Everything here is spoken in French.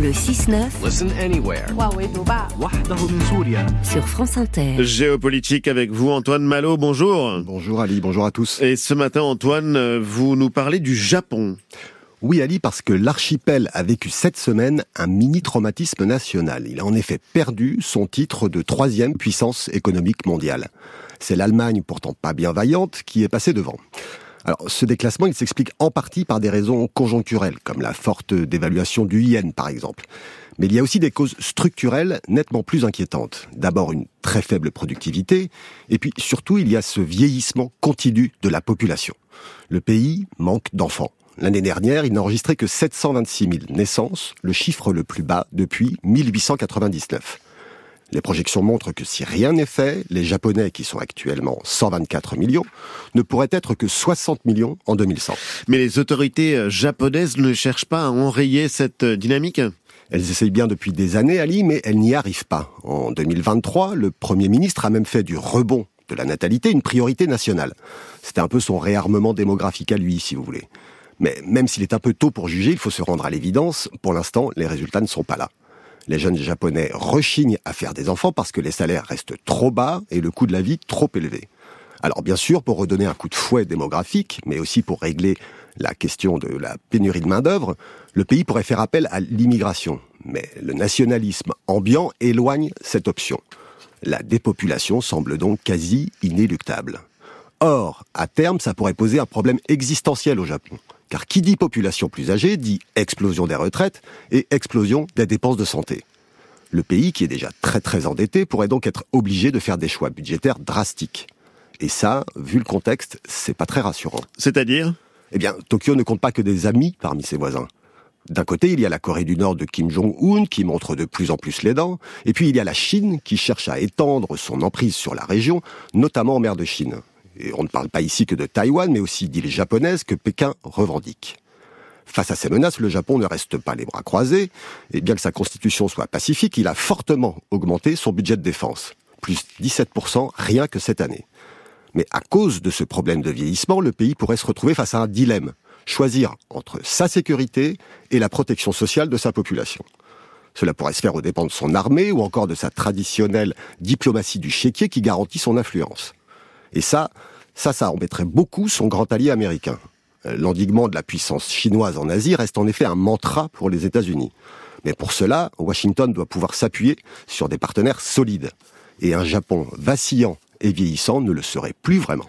Le 6-9. Listen anywhere. Sur France Inter. Géopolitique avec vous, Antoine Malo, bonjour. Bonjour Ali, bonjour à tous. Et ce matin, Antoine, vous nous parlez du Japon. Oui Ali, parce que l'archipel a vécu cette semaine un mini-traumatisme national. Il a en effet perdu son titre de troisième puissance économique mondiale. C'est l'Allemagne, pourtant pas bien vaillante, qui est passée devant. Alors, ce déclassement, il s'explique en partie par des raisons conjoncturelles, comme la forte dévaluation du yen, par exemple. Mais il y a aussi des causes structurelles nettement plus inquiétantes. D'abord, une très faible productivité, et puis surtout, il y a ce vieillissement continu de la population. Le pays manque d'enfants. L'année dernière, il n'a enregistré que 726 000 naissances, le chiffre le plus bas depuis 1899. Les projections montrent que si rien n'est fait, les Japonais, qui sont actuellement 124 millions, ne pourraient être que 60 millions en 2100. Mais les autorités euh, japonaises ne cherchent pas à enrayer cette euh, dynamique? Elles essayent bien depuis des années, Ali, mais elles n'y arrivent pas. En 2023, le Premier ministre a même fait du rebond de la natalité une priorité nationale. C'était un peu son réarmement démographique à lui, si vous voulez. Mais même s'il est un peu tôt pour juger, il faut se rendre à l'évidence, pour l'instant, les résultats ne sont pas là. Les jeunes japonais rechignent à faire des enfants parce que les salaires restent trop bas et le coût de la vie trop élevé. Alors bien sûr, pour redonner un coup de fouet démographique, mais aussi pour régler la question de la pénurie de main-d'œuvre, le pays pourrait faire appel à l'immigration. Mais le nationalisme ambiant éloigne cette option. La dépopulation semble donc quasi inéluctable. Or, à terme, ça pourrait poser un problème existentiel au Japon. Car qui dit population plus âgée dit explosion des retraites et explosion des dépenses de santé. Le pays, qui est déjà très très endetté, pourrait donc être obligé de faire des choix budgétaires drastiques. Et ça, vu le contexte, c'est pas très rassurant. C'est-à-dire? Eh bien, Tokyo ne compte pas que des amis parmi ses voisins. D'un côté, il y a la Corée du Nord de Kim Jong-un qui montre de plus en plus les dents, et puis il y a la Chine qui cherche à étendre son emprise sur la région, notamment en mer de Chine. Et on ne parle pas ici que de Taïwan, mais aussi d'îles japonaises que Pékin revendique. Face à ces menaces, le Japon ne reste pas les bras croisés, et bien que sa constitution soit pacifique, il a fortement augmenté son budget de défense, plus 17% rien que cette année. Mais à cause de ce problème de vieillissement, le pays pourrait se retrouver face à un dilemme, choisir entre sa sécurité et la protection sociale de sa population. Cela pourrait se faire aux dépens de son armée ou encore de sa traditionnelle diplomatie du chéquier qui garantit son influence. Et ça, ça, ça embêterait beaucoup son grand allié américain. Euh, l'endiguement de la puissance chinoise en Asie reste en effet un mantra pour les États-Unis. Mais pour cela, Washington doit pouvoir s'appuyer sur des partenaires solides. Et un Japon vacillant et vieillissant ne le serait plus vraiment.